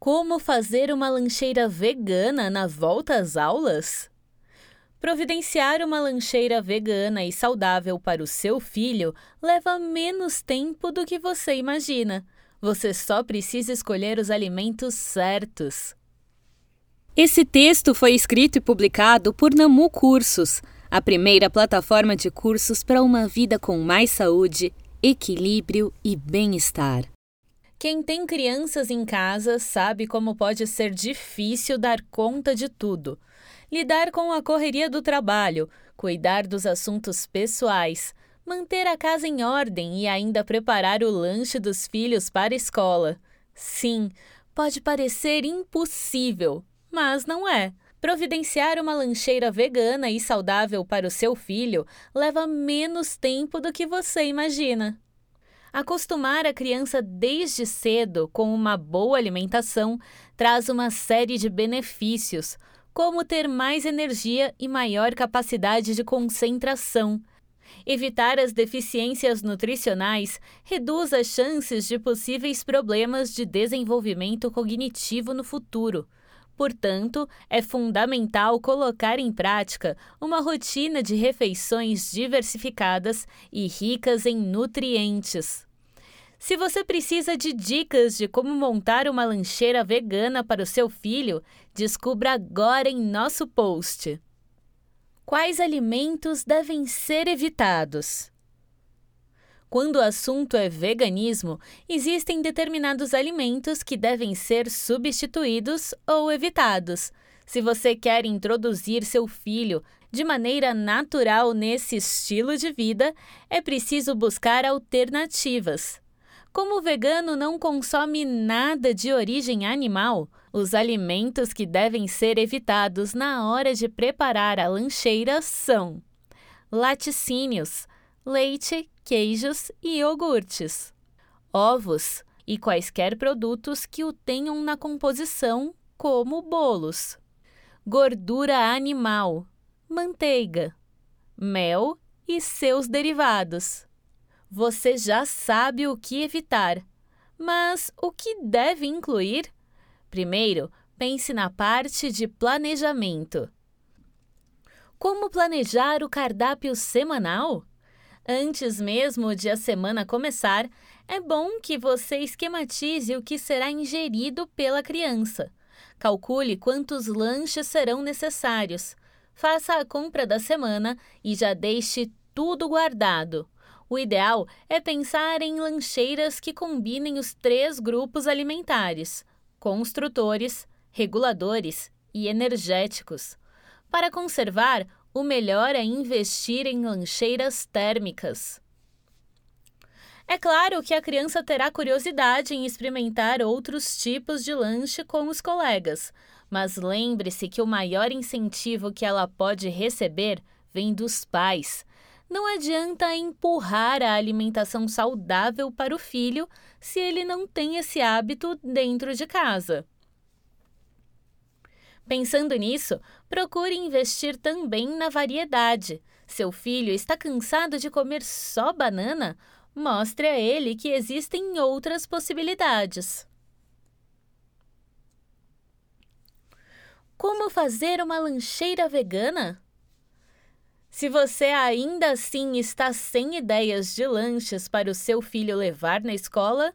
Como fazer uma lancheira vegana na volta às aulas? Providenciar uma lancheira vegana e saudável para o seu filho leva menos tempo do que você imagina. Você só precisa escolher os alimentos certos. Esse texto foi escrito e publicado por Namu Cursos, a primeira plataforma de cursos para uma vida com mais saúde, equilíbrio e bem-estar. Quem tem crianças em casa sabe como pode ser difícil dar conta de tudo. Lidar com a correria do trabalho, cuidar dos assuntos pessoais, manter a casa em ordem e ainda preparar o lanche dos filhos para a escola. Sim, pode parecer impossível, mas não é. Providenciar uma lancheira vegana e saudável para o seu filho leva menos tempo do que você imagina. Acostumar a criança desde cedo com uma boa alimentação traz uma série de benefícios, como ter mais energia e maior capacidade de concentração. Evitar as deficiências nutricionais reduz as chances de possíveis problemas de desenvolvimento cognitivo no futuro. Portanto, é fundamental colocar em prática uma rotina de refeições diversificadas e ricas em nutrientes. Se você precisa de dicas de como montar uma lancheira vegana para o seu filho, descubra agora em nosso post. Quais alimentos devem ser evitados? Quando o assunto é veganismo, existem determinados alimentos que devem ser substituídos ou evitados. Se você quer introduzir seu filho de maneira natural nesse estilo de vida, é preciso buscar alternativas. Como o vegano não consome nada de origem animal, os alimentos que devem ser evitados na hora de preparar a lancheira são laticínios, leite, queijos e iogurtes, ovos e quaisquer produtos que o tenham na composição, como bolos, gordura animal, manteiga, mel e seus derivados você já sabe o que evitar. Mas o que deve incluir? Primeiro, pense na parte de planejamento. Como planejar o cardápio semanal? Antes mesmo de a semana começar, é bom que você esquematize o que será ingerido pela criança. Calcule quantos lanches serão necessários. Faça a compra da semana e já deixe tudo guardado. O ideal é pensar em lancheiras que combinem os três grupos alimentares: construtores, reguladores e energéticos. Para conservar, o melhor é investir em lancheiras térmicas. É claro que a criança terá curiosidade em experimentar outros tipos de lanche com os colegas, mas lembre-se que o maior incentivo que ela pode receber vem dos pais não adianta empurrar a alimentação saudável para o filho se ele não tem esse hábito dentro de casa. Pensando nisso, procure investir também na variedade. Seu filho está cansado de comer só banana? Mostre a ele que existem outras possibilidades. Como fazer uma lancheira vegana? Se você ainda assim está sem ideias de lanches para o seu filho levar na escola,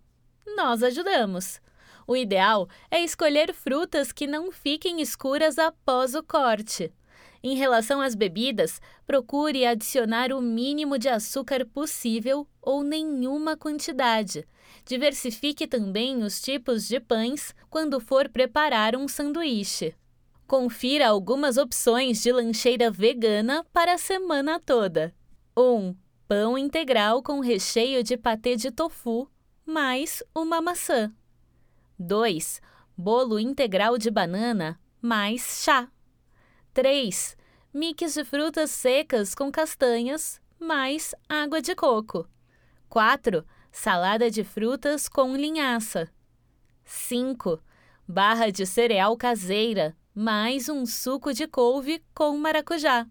nós ajudamos. O ideal é escolher frutas que não fiquem escuras após o corte. Em relação às bebidas, procure adicionar o mínimo de açúcar possível ou nenhuma quantidade. Diversifique também os tipos de pães quando for preparar um sanduíche. Confira algumas opções de lancheira vegana para a semana toda. 1. Um, pão integral com recheio de patê de tofu, mais uma maçã. 2. Bolo integral de banana, mais chá. 3. Mix de frutas secas com castanhas, mais água de coco. 4. Salada de frutas com linhaça. 5. Barra de cereal caseira, mais um suco de couve com maracujá.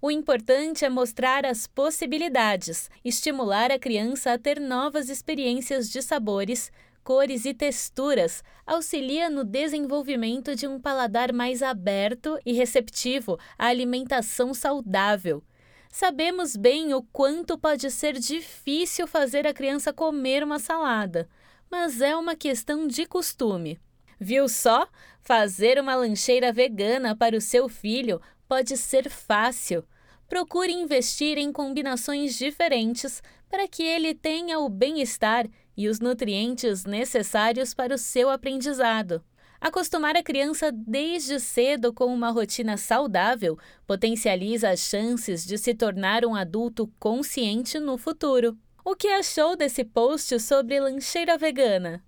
O importante é mostrar as possibilidades, estimular a criança a ter novas experiências de sabores, cores e texturas auxilia no desenvolvimento de um paladar mais aberto e receptivo à alimentação saudável. Sabemos bem o quanto pode ser difícil fazer a criança comer uma salada, mas é uma questão de costume. Viu só? Fazer uma lancheira vegana para o seu filho pode ser fácil. Procure investir em combinações diferentes para que ele tenha o bem-estar e os nutrientes necessários para o seu aprendizado. Acostumar a criança desde cedo com uma rotina saudável potencializa as chances de se tornar um adulto consciente no futuro. O que achou desse post sobre lancheira vegana?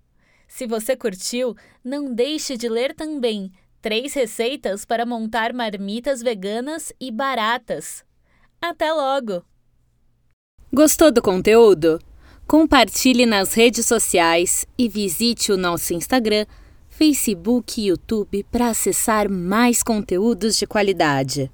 Se você curtiu, não deixe de ler também três receitas para montar marmitas veganas e baratas. Até logo! Gostou do conteúdo? Compartilhe nas redes sociais e visite o nosso Instagram, Facebook e YouTube para acessar mais conteúdos de qualidade.